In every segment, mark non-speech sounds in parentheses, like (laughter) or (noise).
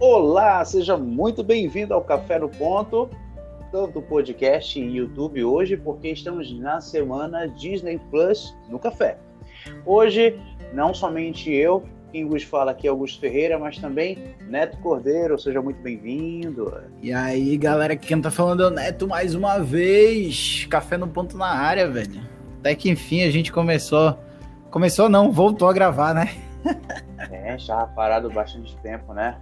Olá, seja muito bem-vindo ao Café no Ponto, tanto podcast e YouTube hoje, porque estamos na semana Disney Plus no Café. Hoje, não somente eu, quem vos fala aqui é Augusto Ferreira, mas também Neto Cordeiro, seja muito bem-vindo. E aí, galera, quem tá falando é o Neto mais uma vez. Café no ponto na área, velho. Até que enfim a gente começou. Começou não, voltou a gravar, né? (laughs) é, já parado bastante tempo, né?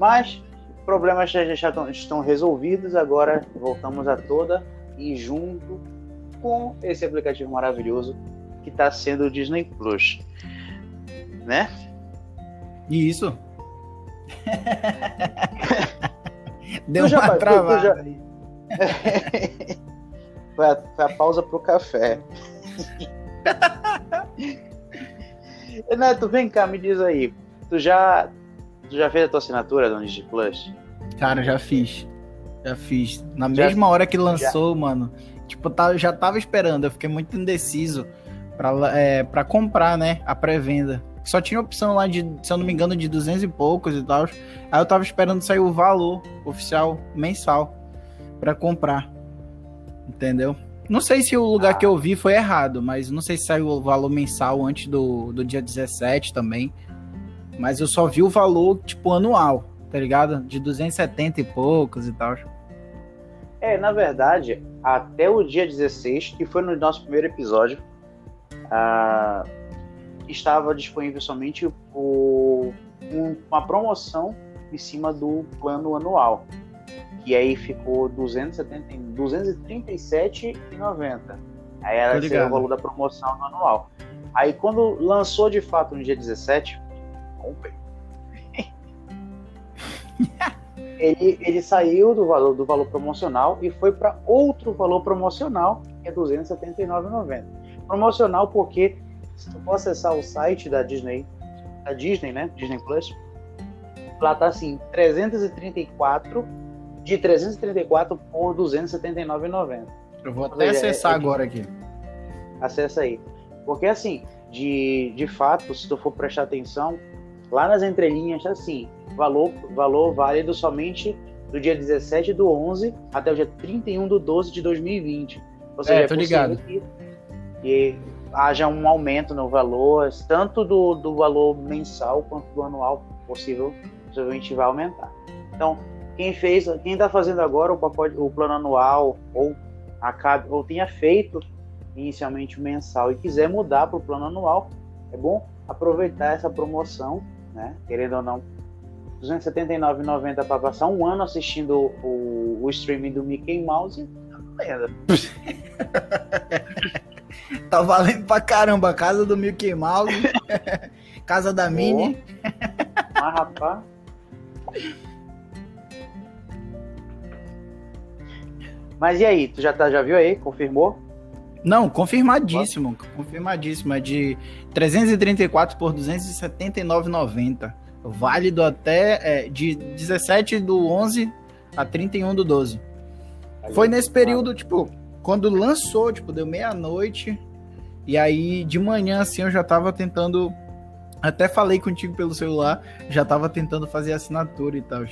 Mas problemas já, já estão resolvidos, agora voltamos a toda e junto com esse aplicativo maravilhoso que está sendo o Disney Plus né? Isso. (laughs) Deu já, uma travada. Já... (laughs) foi, a, foi a pausa pro café. (laughs) Neto, vem cá, me diz aí. Tu já, tu já fez a tua assinatura do Disney Plus? Cara, já fiz. Já fiz. Na já, mesma hora que lançou, já. mano. Tipo, já tava esperando. Eu fiquei muito indeciso pra, é, pra comprar, né? A pré-venda. Só tinha opção lá de, se eu não me engano, de 200 e poucos e tal. Aí eu tava esperando sair o valor oficial mensal para comprar. Entendeu? Não sei se o lugar que eu vi foi errado, mas não sei se saiu o valor mensal antes do, do dia 17 também. Mas eu só vi o valor, tipo, anual, tá ligado? De 270 e poucos e tal. É, na verdade, até o dia 16, que foi no nosso primeiro episódio, uh, estava disponível somente por uma promoção em cima do plano anual, que aí ficou 270, 237,90. Aí era o valor da promoção no anual. Aí quando lançou de fato no dia 17, comprei. (laughs) ele, ele saiu do valor do valor promocional e foi para outro valor promocional, que é 279,90. Promocional porque se tu for acessar o site da Disney, da Disney, né? Disney Plus, lá tá assim, 334 de 334 por 279,90. Eu vou até seja, acessar é, é, agora aqui. Acessa aí. Porque assim, de, de fato, se tu for prestar atenção, lá nas entrelinhas assim, valor, valor válido somente do dia 17 do 11 até o dia 31 do 12 de 2020. Ou seja, é, tô é ligado. Que, que haja um aumento no valor, tanto do, do valor mensal quanto do anual possível, possivelmente vai aumentar. Então, quem fez, quem está fazendo agora o, pacote, o plano anual ou acabe ou tenha feito inicialmente o mensal e quiser mudar para o plano anual, é bom aproveitar essa promoção, né? Querendo ou não, R$ 279,90 para passar um ano assistindo o, o streaming do Mickey Mouse, (laughs) tá valendo. Pra caramba. Casa do Mickey Mouse. (laughs) casa da Minnie. Mas, rapaz. Mas e aí, tu já, tá, já viu aí? Confirmou? Não, confirmadíssimo. Confirmadíssimo. É de 334 por 279,90. Válido até é, de 17 do 11 a 31 do 12. Foi nesse período, tipo, quando lançou, tipo, deu meia-noite. E aí, de manhã, assim, eu já tava tentando. Até falei contigo pelo celular, já tava tentando fazer assinatura e tal.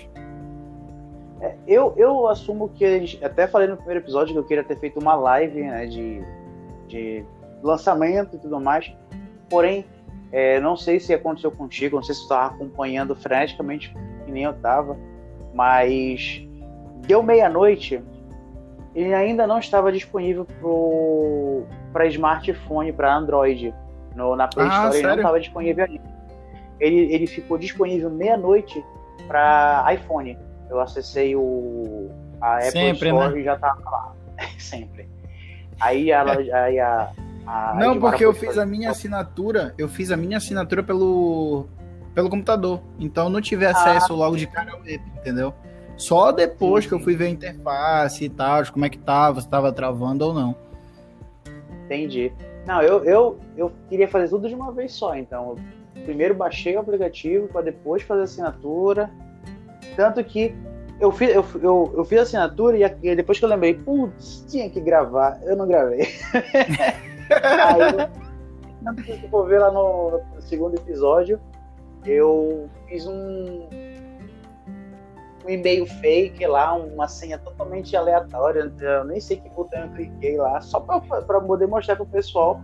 É, eu, eu assumo que. Até falei no primeiro episódio que eu queria ter feito uma live né, de, de lançamento e tudo mais. Porém, é, não sei se aconteceu contigo, não sei se tu estava acompanhando freneticamente, que nem eu tava, mas deu meia-noite, ele ainda não estava disponível para smartphone, para Android. No, na Play ah, Store sério? ele não estava disponível ainda. Ele, ele ficou disponível meia-noite para iPhone. Eu acessei o, a Apple Sempre, Store né? e já estava lá. (laughs) Sempre. Aí, ela, aí a, a Não, porque eu fiz a minha assinatura, eu fiz a minha assinatura pelo, pelo computador. Então não tive acesso ah. logo de cara ao entendeu? Só depois sim, que eu fui ver a interface e tal, como é que tava, se estava travando ou não. Entendi. Não, eu, eu, eu queria fazer tudo de uma vez só, então. Eu primeiro baixei o aplicativo para depois fazer a assinatura. Tanto que eu fiz, eu, eu, eu fiz a assinatura e, depois que eu lembrei, putz, tinha que gravar, eu não gravei. (laughs) Aí, eu for ver lá no, no segundo episódio, eu fiz um, um e-mail fake lá, uma senha totalmente aleatória. Eu nem sei que botão eu cliquei lá, só para poder mostrar para o pessoal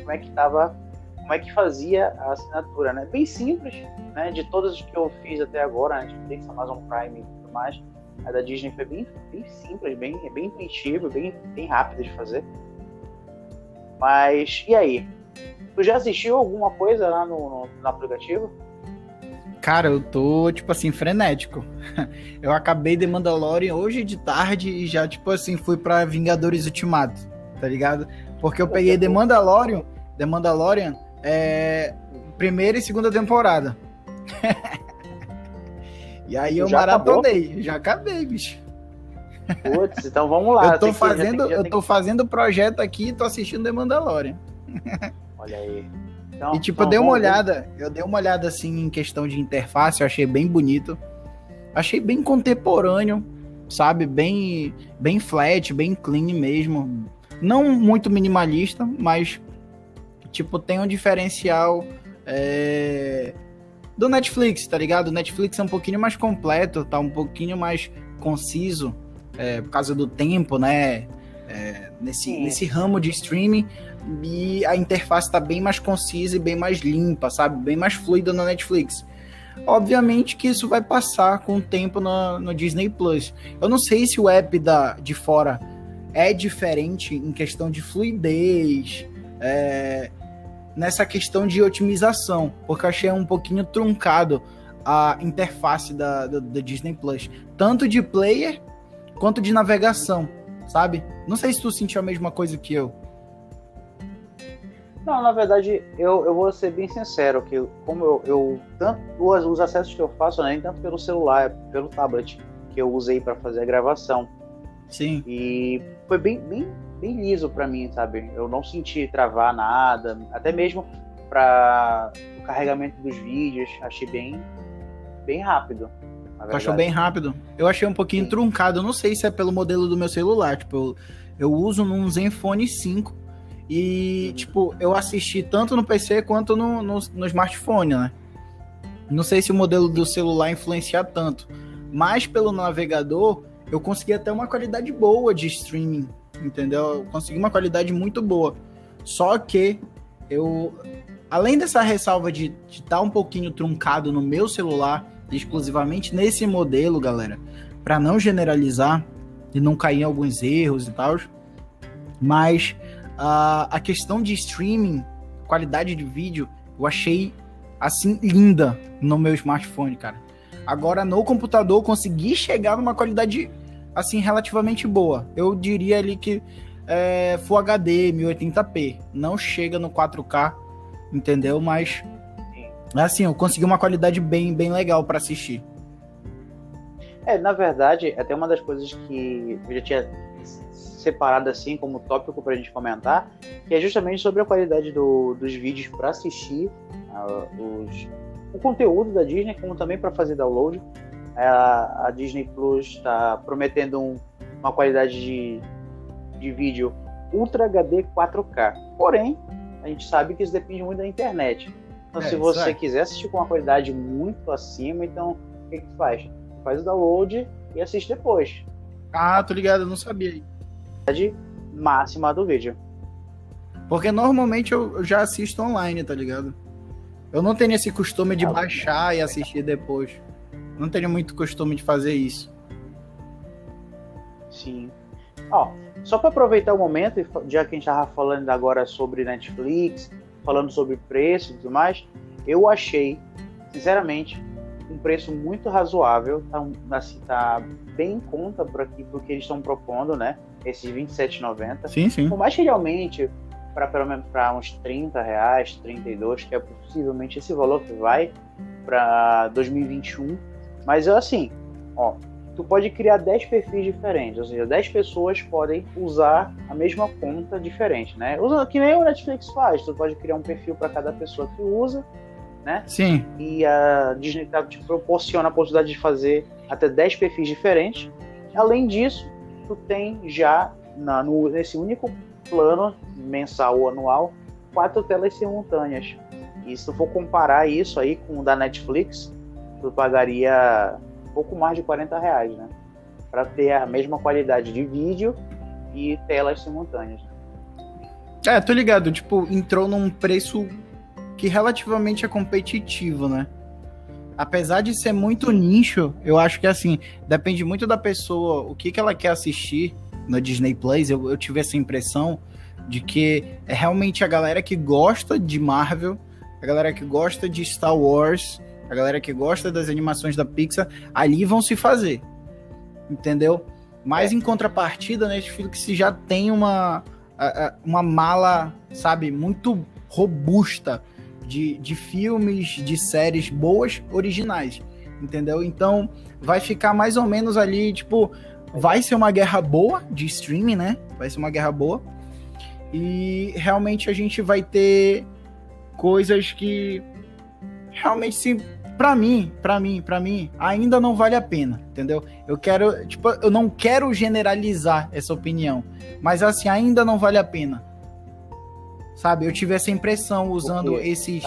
como é que tava, como é que fazia a assinatura, né? Bem simples, né? De todas que eu fiz até agora, Netflix, Amazon Prime e tudo mais, a da Disney foi bem, bem simples, bem, bem intuitivo, bem, bem rápido de fazer. Mas, e aí? Tu já assistiu alguma coisa lá no, no, no aplicativo? Cara, eu tô, tipo assim, frenético. (laughs) Eu acabei de Mandalorian hoje de tarde e já, tipo assim, fui pra Vingadores Ultimato, tá ligado? Porque eu peguei The Mandalorian, The Mandalorian, é, primeira e segunda temporada. (laughs) e aí eu já maratonei, acabou? já acabei, bicho. Putz, então vamos lá. Eu tô fazendo, tem, eu tô fazendo projeto aqui e tô assistindo The Mandalorian. Olha aí. Então, e tipo, então, eu dei uma olhada, ver. eu dei uma olhada assim em questão de interface, eu achei bem bonito. Achei bem contemporâneo, sabe? Bem, bem flat, bem clean mesmo. Não muito minimalista, mas tipo, tem um diferencial é, do Netflix, tá ligado? O Netflix é um pouquinho mais completo, tá um pouquinho mais conciso, é, por causa do tempo, né? É, nesse, nesse ramo de streaming e a interface está bem mais concisa e bem mais limpa, sabe? Bem mais fluida na Netflix. Obviamente que isso vai passar com o tempo no, no Disney Plus. Eu não sei se o app da, de fora é diferente em questão de fluidez, é, nessa questão de otimização, porque eu achei um pouquinho truncado a interface da, da, da Disney Plus, tanto de player quanto de navegação, sabe? Não sei se tu sentiu a mesma coisa que eu. Não, na verdade, eu, eu vou ser bem sincero, que como eu, eu tanto os, os acessos que eu faço, né, tanto pelo celular, pelo tablet que eu usei para fazer a gravação. Sim. E foi bem, bem, bem liso para mim, sabe? Eu não senti travar nada, até mesmo para o carregamento dos vídeos, achei bem, bem rápido. Achou bem rápido? Eu achei um pouquinho Sim. truncado, eu não sei se é pelo modelo do meu celular, tipo, eu, eu uso num Zenfone 5 e, tipo, eu assisti tanto no PC quanto no, no, no smartphone, né? Não sei se o modelo do celular influencia tanto, mas pelo navegador eu consegui até uma qualidade boa de streaming, entendeu? Eu consegui uma qualidade muito boa. Só que eu, além dessa ressalva de estar tá um pouquinho truncado no meu celular, exclusivamente nesse modelo, galera, para não generalizar e não cair em alguns erros e tal, mas a, a questão de streaming, qualidade de vídeo, eu achei assim linda no meu smartphone, cara. Agora no computador consegui chegar numa qualidade assim relativamente boa. Eu diria ali que é, Full HD 1080p, não chega no 4K, entendeu? Mas assim, eu consegui uma qualidade bem bem legal para assistir. É, na verdade, até uma das coisas que eu já tinha separado assim como tópico para a gente comentar, que é justamente sobre a qualidade do, dos vídeos para assistir uh, os, o conteúdo da Disney, como também para fazer download. A, a Disney Plus está prometendo um, uma qualidade de, de vídeo Ultra HD 4K. Porém, a gente sabe que isso depende muito da internet. Então, é, se você quiser assistir com uma qualidade muito acima, então o que, que faz? Faz o download e assiste depois. Ah, tô ligado, eu não sabia máxima do vídeo. Porque normalmente eu, já assisto online, tá ligado? Eu não tenho esse costume de baixar e assistir depois. Não tenho muito costume de fazer isso. Sim. Ó, só para aproveitar o momento, já que a gente tava falando agora sobre Netflix, falando sobre preço e tudo mais, eu achei, sinceramente, um preço muito razoável, tá, assim, tá bem em conta para que eles estão propondo, né? Esses 27,90. Sim, sim. Por mais que realmente, para pelo menos para uns 30 reais, 32, que é possivelmente esse valor que vai para 2021. Mas eu assim, ó, tu pode criar 10 perfis diferentes, ou seja, 10 pessoas podem usar a mesma conta diferente, né? Usa, que nem o Netflix faz, tu pode criar um perfil para cada pessoa que usa né? Sim. E a Disney te proporciona a possibilidade de fazer até 10 perfis diferentes. Além disso, tu tem já na, no, nesse único plano mensal ou anual quatro telas simultâneas. E se tu for comparar isso aí com o da Netflix, tu pagaria pouco mais de 40 reais, né? Para ter a mesma qualidade de vídeo e telas simultâneas. É, tô ligado. Tipo, entrou num preço que relativamente é competitivo, né? Apesar de ser muito nicho, eu acho que assim, depende muito da pessoa, o que, que ela quer assistir no Disney Plus. Eu, eu tive essa impressão de que é realmente a galera que gosta de Marvel, a galera que gosta de Star Wars, a galera que gosta das animações da Pixar, ali vão se fazer. Entendeu? Mas é. em contrapartida, a Netflix já tem uma, uma mala, sabe, muito robusta de, de filmes, de séries boas, originais. Entendeu? Então vai ficar mais ou menos ali, tipo, vai ser uma guerra boa de streaming, né? Vai ser uma guerra boa. E realmente a gente vai ter coisas que realmente sim, para mim, para mim, para mim, ainda não vale a pena, entendeu? Eu quero, tipo, eu não quero generalizar essa opinião, mas assim, ainda não vale a pena. Sabe? Eu tive essa impressão usando porque, esses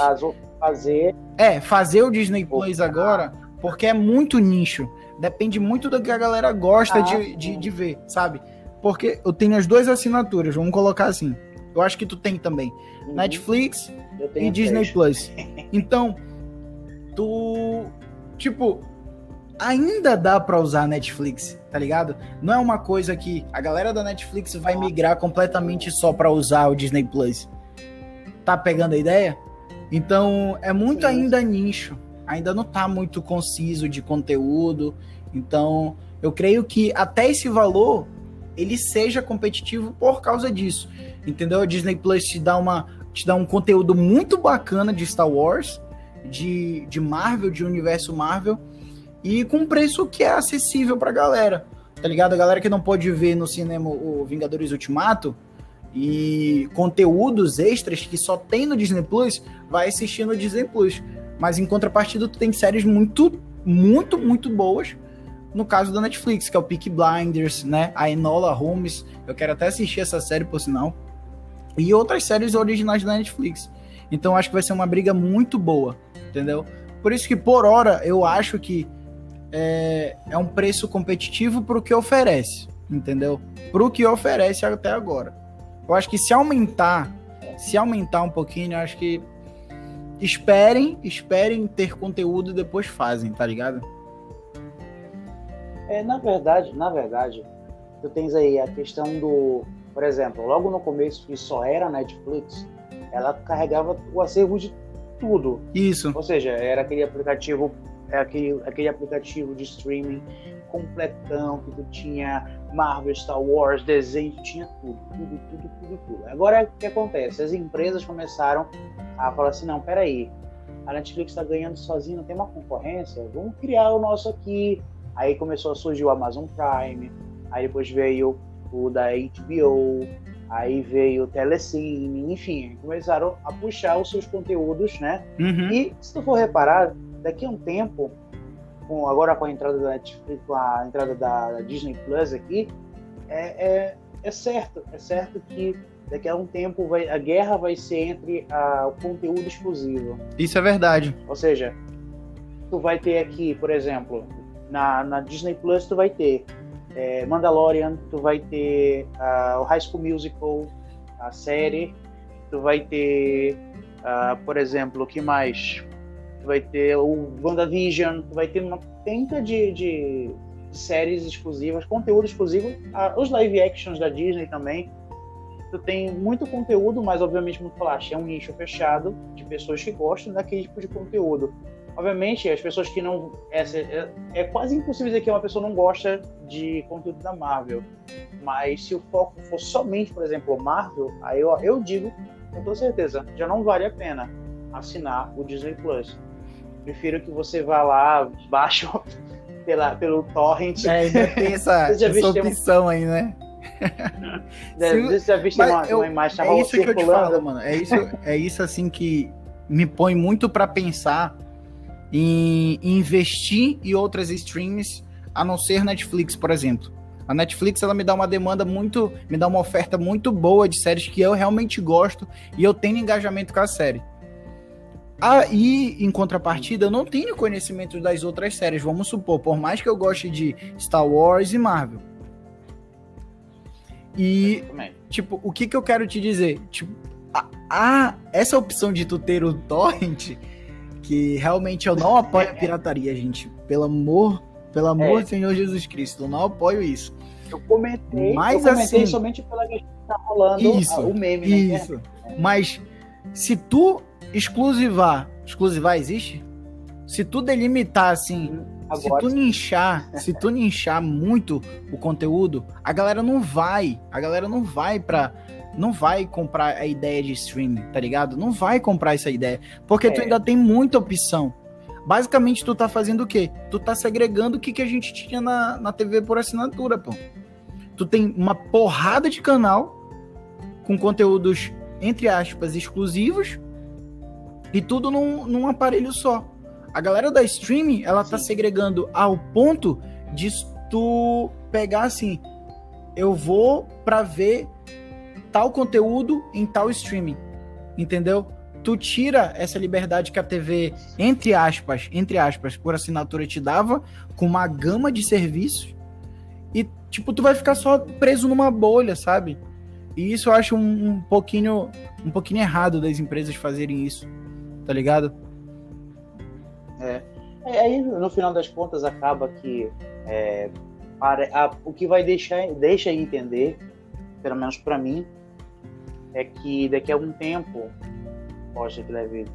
fazer É, fazer o Disney Plus agora, porque é muito nicho. Depende muito do que a galera gosta ah, de, de, de ver, sabe? Porque eu tenho as duas assinaturas, vamos colocar assim. Eu acho que tu tem também. Uhum. Netflix e Disney Plus. (laughs) Então, tu. Tipo, ainda dá para usar Netflix, tá ligado? Não é uma coisa que a galera da Netflix vai migrar completamente só para usar o Disney Plus. Tá pegando a ideia? Então, é muito ainda nicho. Ainda não tá muito conciso de conteúdo. Então, eu creio que até esse valor ele seja competitivo por causa disso. Entendeu? A Disney Plus te dá, uma, te dá um conteúdo muito bacana de Star Wars, de, de Marvel, de universo Marvel, e com um preço que é acessível pra galera. Tá ligado? A galera que não pode ver no cinema o Vingadores Ultimato e conteúdos extras que só tem no Disney Plus, vai assistir no Disney Plus. Mas em contrapartida, tu tem séries muito, muito, muito boas no caso da Netflix, que é o Peak Blinders, né? A Enola Holmes. Eu quero até assistir essa série, por sinal. E outras séries originais da Netflix. Então acho que vai ser uma briga muito boa, entendeu? Por isso que, por hora, eu acho que é, é um preço competitivo para o que oferece, entendeu? Para o que oferece até agora. Eu acho que se aumentar, se aumentar um pouquinho, eu acho que esperem, esperem ter conteúdo e depois fazem, tá ligado? É, na verdade, na verdade, tu tens aí a questão do, por exemplo, logo no começo que só era Netflix, ela carregava o acervo de tudo. Isso. Ou seja, era aquele aplicativo, era aquele, aquele aplicativo de streaming completão que tu tinha Marvel, Star Wars, desenho, tinha tudo, tudo, tudo, tudo, tudo. Agora o que acontece? As empresas começaram a falar assim, não, peraí, a Netflix está ganhando sozinha, não tem uma concorrência, vamos criar o nosso aqui, Aí começou a surgir o Amazon Prime, aí depois veio o da HBO, aí veio o Telecine, enfim, começaram a puxar os seus conteúdos, né? Uhum. E se tu for reparar, daqui a um tempo, com, agora com a entrada da Netflix, com a entrada da, da Disney Plus aqui, é, é, é, certo, é certo que daqui a um tempo vai, a guerra vai ser entre a, o conteúdo exclusivo. Isso é verdade. Ou seja, tu vai ter aqui, por exemplo, na, na Disney Plus tu vai ter é, Mandalorian, tu vai ter uh, o High School Musical, a série, tu vai ter, uh, por exemplo, o que mais? Tu vai ter o WandaVision, tu vai ter uma penca de, de séries exclusivas, conteúdo exclusivo, uh, os live actions da Disney também. Tu tem muito conteúdo, mas obviamente, como tu falaste, é um nicho fechado de pessoas que gostam daquele tipo de conteúdo. Obviamente, as pessoas que não. É, é, é, quase impossível dizer que uma pessoa não gosta de conteúdo da Marvel. Mas se o foco for somente, por exemplo, Marvel, aí eu, eu digo com toda certeza, já não vale a pena assinar o Disney Plus. Prefiro que você vá lá, baixe (laughs) pela, pelo torrent. É, ainda (laughs) tem essa, essa opção aí, né? (laughs) Você já viu uma, eu, uma imagem É isso circulando? que eu te falo, mano. É isso, é isso assim que me põe muito para pensar em, investir em outras streams, a não ser Netflix, por exemplo. A Netflix ela me dá uma demanda muito, me dá uma oferta muito boa de séries que eu realmente gosto e eu tenho engajamento com a série. Aí, em contrapartida, eu não tenho conhecimento das outras séries. Vamos supor, por mais que eu goste de Star Wars e Marvel. E, tipo, o que que eu quero te dizer? Tipo, a, a, essa opção de tu ter o torrent, que realmente eu não apoio a pirataria, gente. Pelo amor, pelo amor é. do Senhor Jesus Cristo, eu não apoio isso. Eu comentei, Mas, eu comentei assim, somente pela questão que tá rolando isso, o meme, né? Isso. Mas se tu exclusivar, exclusivar existe? Se tu delimitar assim, Agora, (laughs) se tu ninchar, se tu ninchar muito o conteúdo, a galera não vai, a galera não vai para não vai comprar a ideia de streaming, tá ligado? Não vai comprar essa ideia, porque é. tu ainda tem muita opção. Basicamente, tu tá fazendo o quê? Tu tá segregando o que, que a gente tinha na, na TV por assinatura, pô. Tu tem uma porrada de canal com conteúdos, entre aspas, exclusivos e tudo num, num aparelho só. A galera da streaming, ela tá segregando ao ponto de tu pegar assim, eu vou para ver tal conteúdo em tal streaming. Entendeu? Tu tira essa liberdade que a TV, entre aspas, entre aspas, por assinatura te dava, com uma gama de serviços, e tipo, tu vai ficar só preso numa bolha, sabe? E isso eu acho um, um pouquinho um pouquinho errado das empresas fazerem isso tá ligado? É. é. Aí, no final das contas, acaba que é, a, o que vai deixar deixa entender, pelo menos para mim, é que daqui a algum tempo, ser que leve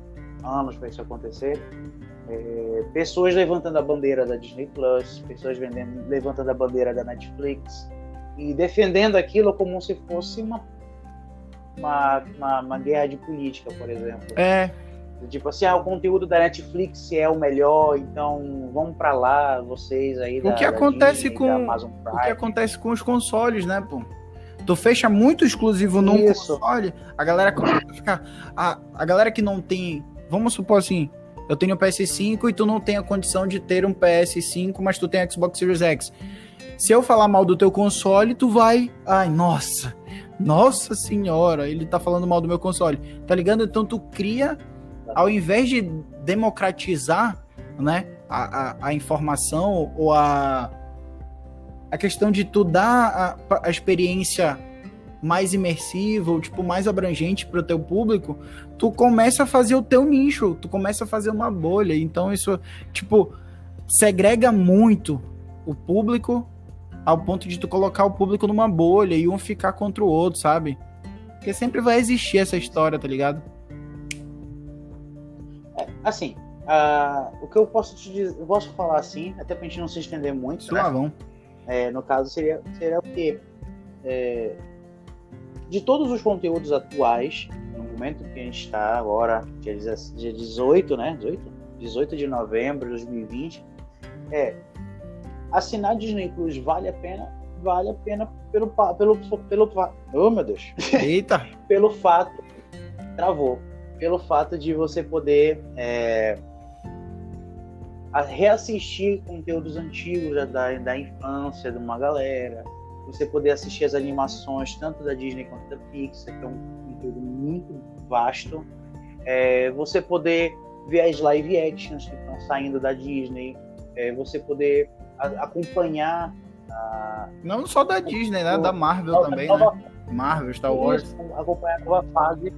anos para isso acontecer, é, pessoas levantando a bandeira da Disney Plus, pessoas vendendo, levantando a bandeira da Netflix e defendendo aquilo como se fosse uma, uma, uma, uma guerra de política, por exemplo. É, Tipo assim, ah, o conteúdo da Netflix é o melhor, então vamos para lá, vocês aí da, o que acontece Disney, com O que acontece com os consoles, né, pô? Tu fecha muito exclusivo num Isso. console, a galera começa a ficar. A, a galera que não tem. Vamos supor assim, eu tenho o PS5 e tu não tem a condição de ter um PS5, mas tu tem Xbox Series X. Se eu falar mal do teu console, tu vai. Ai, nossa! Nossa senhora, ele tá falando mal do meu console. Tá ligado? Então tu cria ao invés de democratizar né, a, a, a informação ou a, a questão de tu dar a, a experiência mais imersiva ou tipo mais abrangente para o teu público, tu começa a fazer o teu nicho, tu começa a fazer uma bolha. Então isso tipo segrega muito o público ao ponto de tu colocar o público numa bolha e um ficar contra o outro, sabe? Porque sempre vai existir essa história, tá ligado? assim, uh, o que eu posso te dizer, eu posso falar assim, até pra gente não se estender muito. Suavão. Né? É, no caso, seria, seria o quê? É, de todos os conteúdos atuais, no momento que a gente está agora, dia, dia 18, né? 18? 18 de novembro de 2020, é assinar Disney Plus vale a pena? Vale a pena pelo pelo pelo, pelo oh meu Deus. Eita. (laughs) pelo fato travou pelo fato de você poder é, reassistir conteúdos antigos da, da infância de uma galera, você poder assistir as animações tanto da Disney quanto da Pixar, que é um conteúdo muito vasto, é, você poder ver as live actions que estão saindo da Disney, é, você poder a, acompanhar a, não só da Disney, né? Da Marvel também, nova, né? Marvel, Star Wars. Acompanhar a nova fase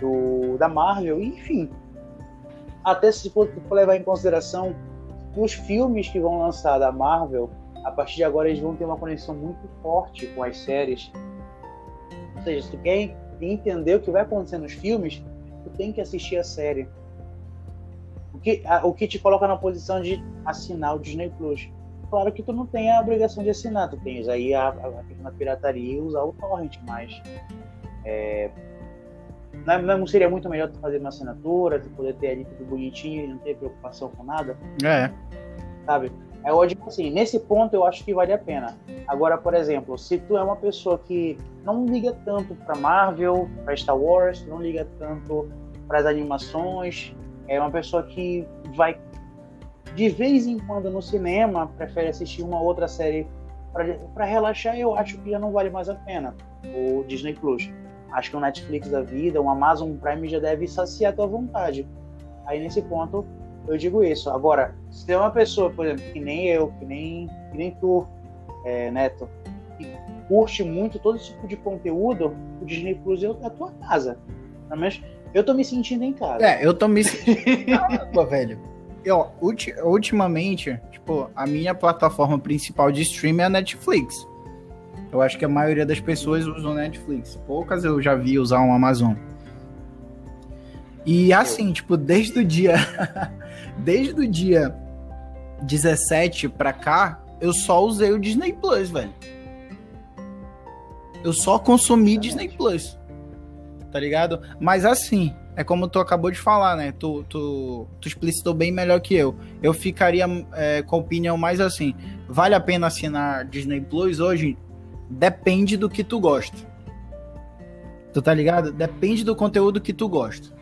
do, da Marvel, enfim. Até se for, levar em consideração os filmes que vão lançar da Marvel, a partir de agora eles vão ter uma conexão muito forte com as séries. Ou seja, se tu quer entender o que vai acontecer nos filmes, tu tem que assistir a série. O que, a, o que te coloca na posição de assinar o Disney Plus. Claro que tu não tem a obrigação de assinar, tu tens aí a, a, a pirataria e usar o torrent, mas é, não, seria muito melhor fazer uma assinatura, tu poder ter ali tudo bonitinho e não ter preocupação com nada? É. Sabe? É eu digo assim, nesse ponto eu acho que vale a pena. Agora, por exemplo, se tu é uma pessoa que não liga tanto para Marvel, para Star Wars, não liga tanto para as animações, é uma pessoa que vai de vez em quando no cinema, prefere assistir uma outra série para relaxar, eu acho que já não vale mais a pena o Disney Plus acho que um Netflix da vida, um Amazon Prime já deve saciar a tua vontade. aí nesse ponto eu digo isso. Agora, se tem uma pessoa, por exemplo, que nem eu, que nem, que nem tu, é, Neto, que curte muito todo esse tipo de conteúdo, o Disney Plus é a tua casa. Pelo menos eu tô me sentindo em casa. É, eu tô me sentindo Caramba, (laughs) velho. Eu, ulti, ultimamente, tipo, a minha plataforma principal de streaming é a Netflix. Eu acho que a maioria das pessoas usam Netflix. Poucas eu já vi usar um Amazon. E assim, tipo, desde o dia. (laughs) desde o dia 17 pra cá, eu só usei o Disney Plus, velho. Eu só consumi Disney Plus. Tá ligado? Mas assim, é como tu acabou de falar, né? Tu, tu, tu explicitou bem melhor que eu. Eu ficaria é, com a opinião mais assim: vale a pena assinar Disney Plus hoje? Depende do que tu gosta. Tu tá ligado? Depende do conteúdo que tu gosta.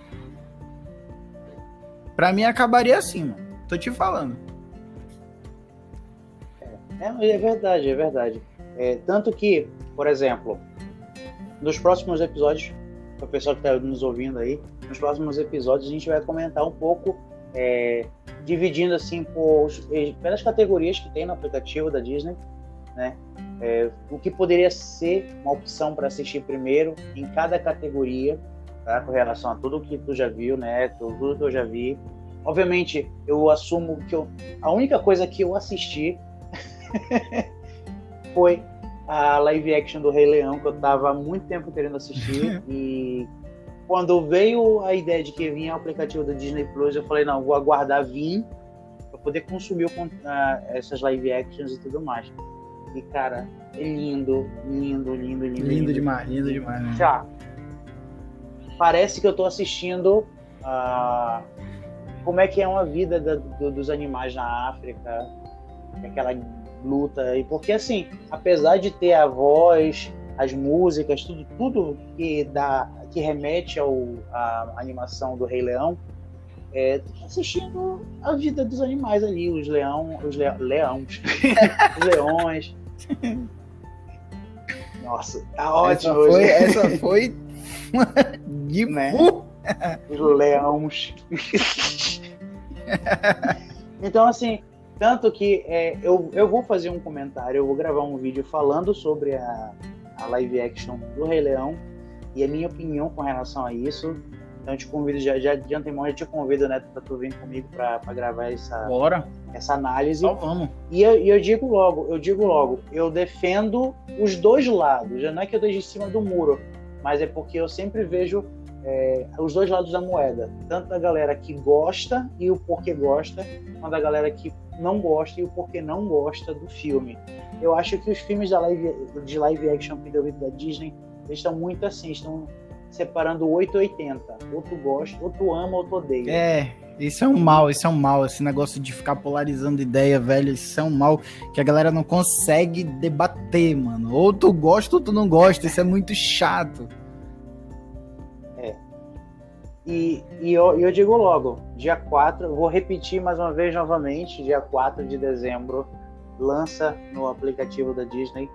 Pra mim acabaria assim, mano. Tô te falando. É, é verdade, é verdade. É, tanto que, por exemplo, nos próximos episódios, o pessoal que está nos ouvindo aí, nos próximos episódios a gente vai comentar um pouco, é, dividindo assim por, pelas categorias que tem no aplicativo da Disney, né? É, o que poderia ser uma opção para assistir primeiro em cada categoria, tá? com relação a tudo que tu já viu, né? Tudo que eu já vi. Obviamente, eu assumo que eu, a única coisa que eu assisti (laughs) foi a live action do Rei Leão, que eu tava há muito tempo querendo assistir. (laughs) e quando veio a ideia de que vinha o aplicativo da Disney Plus, eu falei, não, vou aguardar vir para poder consumir uh, essas live actions e tudo mais. E, cara, é lindo, lindo, lindo, lindo. Lindo, lindo. demais, lindo demais. Né? Já. Parece que eu tô assistindo uh, como é que é uma vida da, do, dos animais na África, aquela luta. E porque, assim, apesar de ter a voz, as músicas, tudo, tudo que, dá, que remete ao, à animação do Rei Leão, é, assistindo a vida dos animais ali, os leão, os le, leões, (laughs) os leões. Nossa, tá ótimo. Essa foi, essa foi de né? Os leões. então, assim, tanto que é, eu, eu vou fazer um comentário, eu vou gravar um vídeo falando sobre a, a live action do Rei Leão e a minha opinião com relação a isso. Então eu te convido, já, já de antemão, já te convido, né, pra tu vir comigo pra, pra gravar essa, Bora. essa análise. Então vamos. E eu, eu digo logo, eu digo logo, eu defendo os dois lados. Já não é que eu esteja em cima do muro, mas é porque eu sempre vejo é, os dois lados da moeda. Tanto da galera que gosta e o porquê gosta, quanto da galera que não gosta e o porquê não gosta do filme. Eu acho que os filmes da live, de live action da Disney estão muito assim, estão separando 880. Ou tu gosta, ou tu ama, ou tu odeia. É, isso é um mal, isso é um mal. Esse negócio de ficar polarizando ideia, velho, isso é um mal que a galera não consegue debater, mano. Ou tu gosta ou tu não gosta, isso é muito chato. E, e eu, eu, digo logo, dia 4, vou repetir mais uma vez novamente, dia 4 de dezembro, lança no aplicativo da Disney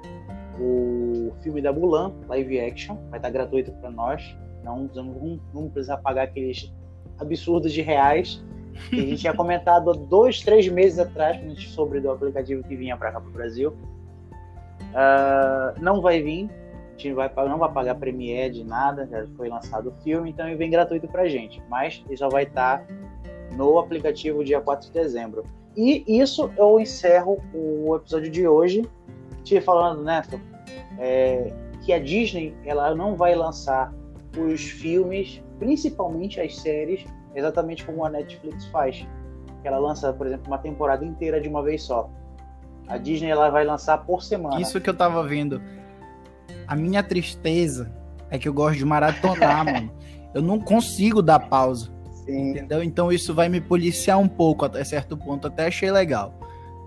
o filme da Mulan, live action, vai estar gratuito para nós, não, não, não precisa pagar aqueles absurdos de reais que a gente tinha comentado dois, três meses atrás, a sobre do aplicativo que vinha para cá para o Brasil. Uh, não vai vir, gente vai, não vai pagar Premiere de nada, já foi lançado o filme, então ele vem gratuito pra gente. Mas ele só vai estar no aplicativo dia 4 de dezembro. E isso eu encerro o episódio de hoje, te falando, Neto, é, que a Disney ela não vai lançar os filmes, principalmente as séries, exatamente como a Netflix faz. Ela lança, por exemplo, uma temporada inteira de uma vez só. A Disney ela vai lançar por semana. Isso que eu tava vendo. A minha tristeza é que eu gosto de maratonar, (laughs) mano. Eu não consigo dar pausa. Sim. Entendeu? Então isso vai me policiar um pouco até certo ponto. Até achei legal,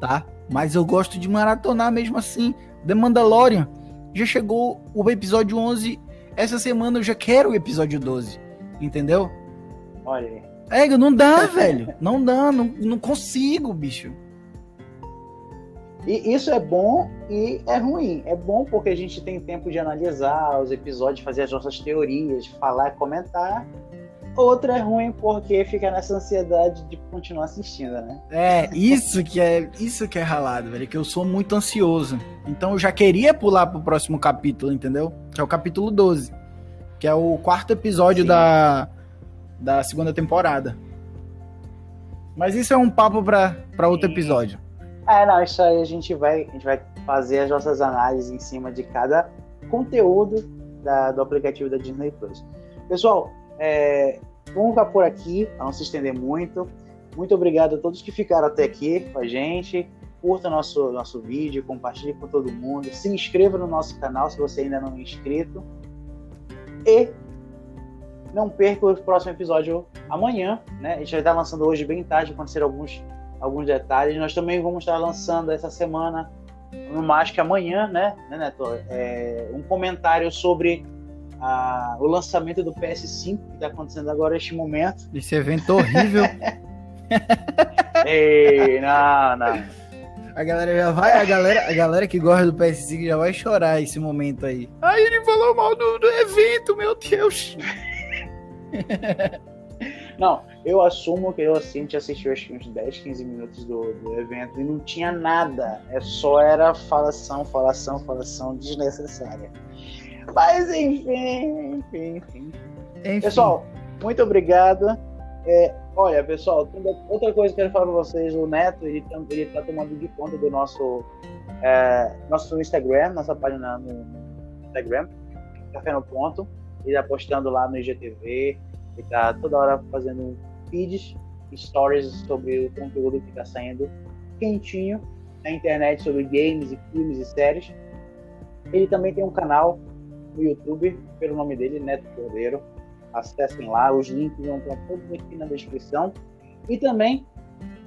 tá? Mas eu gosto de maratonar mesmo assim. The Mandalorian já chegou o episódio 11. Essa semana eu já quero o episódio 12. Entendeu? Olha aí. É, não dá, (laughs) velho. Não dá, não, não consigo, bicho. E isso é bom e é ruim. É bom porque a gente tem tempo de analisar os episódios, fazer as nossas teorias, falar, comentar. Outra é ruim porque fica nessa ansiedade de continuar assistindo, né? É, isso que é, isso que é ralado, velho, que eu sou muito ansioso. Então eu já queria pular pro próximo capítulo, entendeu? Que é o capítulo 12, que é o quarto episódio da da segunda temporada. Mas isso é um papo para outro episódio. É, não, isso aí a gente vai, a gente vai fazer as nossas análises em cima de cada conteúdo da, do aplicativo da Disney Plus. Pessoal, é, vamos ficar por aqui, para não se estender muito. Muito obrigado a todos que ficaram até aqui com a gente. Curta nosso, nosso vídeo, compartilhe com todo mundo. Se inscreva no nosso canal se você ainda não é inscrito. E não perca o próximo episódio amanhã. Né? A gente vai estar lançando hoje bem tarde, aconteceram alguns, alguns detalhes. Nós também vamos estar lançando essa semana, no mais que amanhã, né, né Neto? É, um comentário sobre a, o lançamento do PS5 que está acontecendo agora neste momento. Esse evento horrível. (laughs) Ei, não, não. A galera já vai, a galera, a galera que gosta do PS5 já vai chorar esse momento aí. Aí ele falou mal do, do evento, meu Deus. (laughs) Não, eu assumo que eu assim, a gente assistiu acho que uns 10, 15 minutos do, do evento e não tinha nada. É só era falação, falação, falação desnecessária. Mas enfim, enfim, enfim. enfim. Pessoal, muito obrigado. É, olha, pessoal, outra coisa que eu quero falar para vocês, o Neto, ele, ele tá tomando de conta do nosso, é, nosso Instagram, nossa página no Instagram, Café no Ponto. Ele tá postando lá no IGTV, ele tá toda hora fazendo feeds, stories sobre o conteúdo que tá saindo quentinho na internet sobre games e filmes e séries. Ele também tem um canal no YouTube, pelo nome dele, Neto Cordeiro. Acessem lá, os links vão estar todos aqui na descrição. E também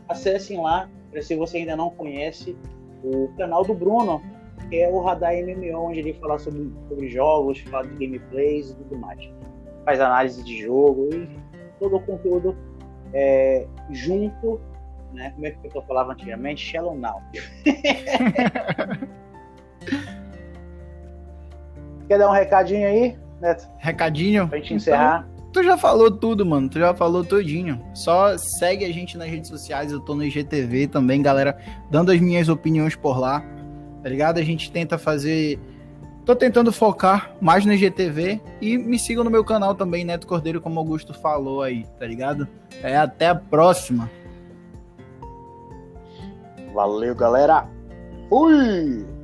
acessem lá, se você ainda não conhece, o canal do Bruno, que é o Radar MMO, onde ele fala sobre, sobre jogos, fala de gameplays e tudo mais. Faz análise de jogo e todo o conteúdo é, junto, né? Como é que eu falava antigamente? Shallow Now. (laughs) (laughs) Quer dar um recadinho aí, Neto? Recadinho? Pra gente encerrar. Então, tu já falou tudo, mano. Tu já falou tudinho. Só segue a gente nas redes sociais. Eu tô no IGTV também, galera. Dando as minhas opiniões por lá. Tá ligado? A gente tenta fazer. Tô tentando focar mais no IGTV. E me sigam no meu canal também, Neto Cordeiro, como Augusto falou aí, tá ligado? É até a próxima. Valeu, galera. Fui!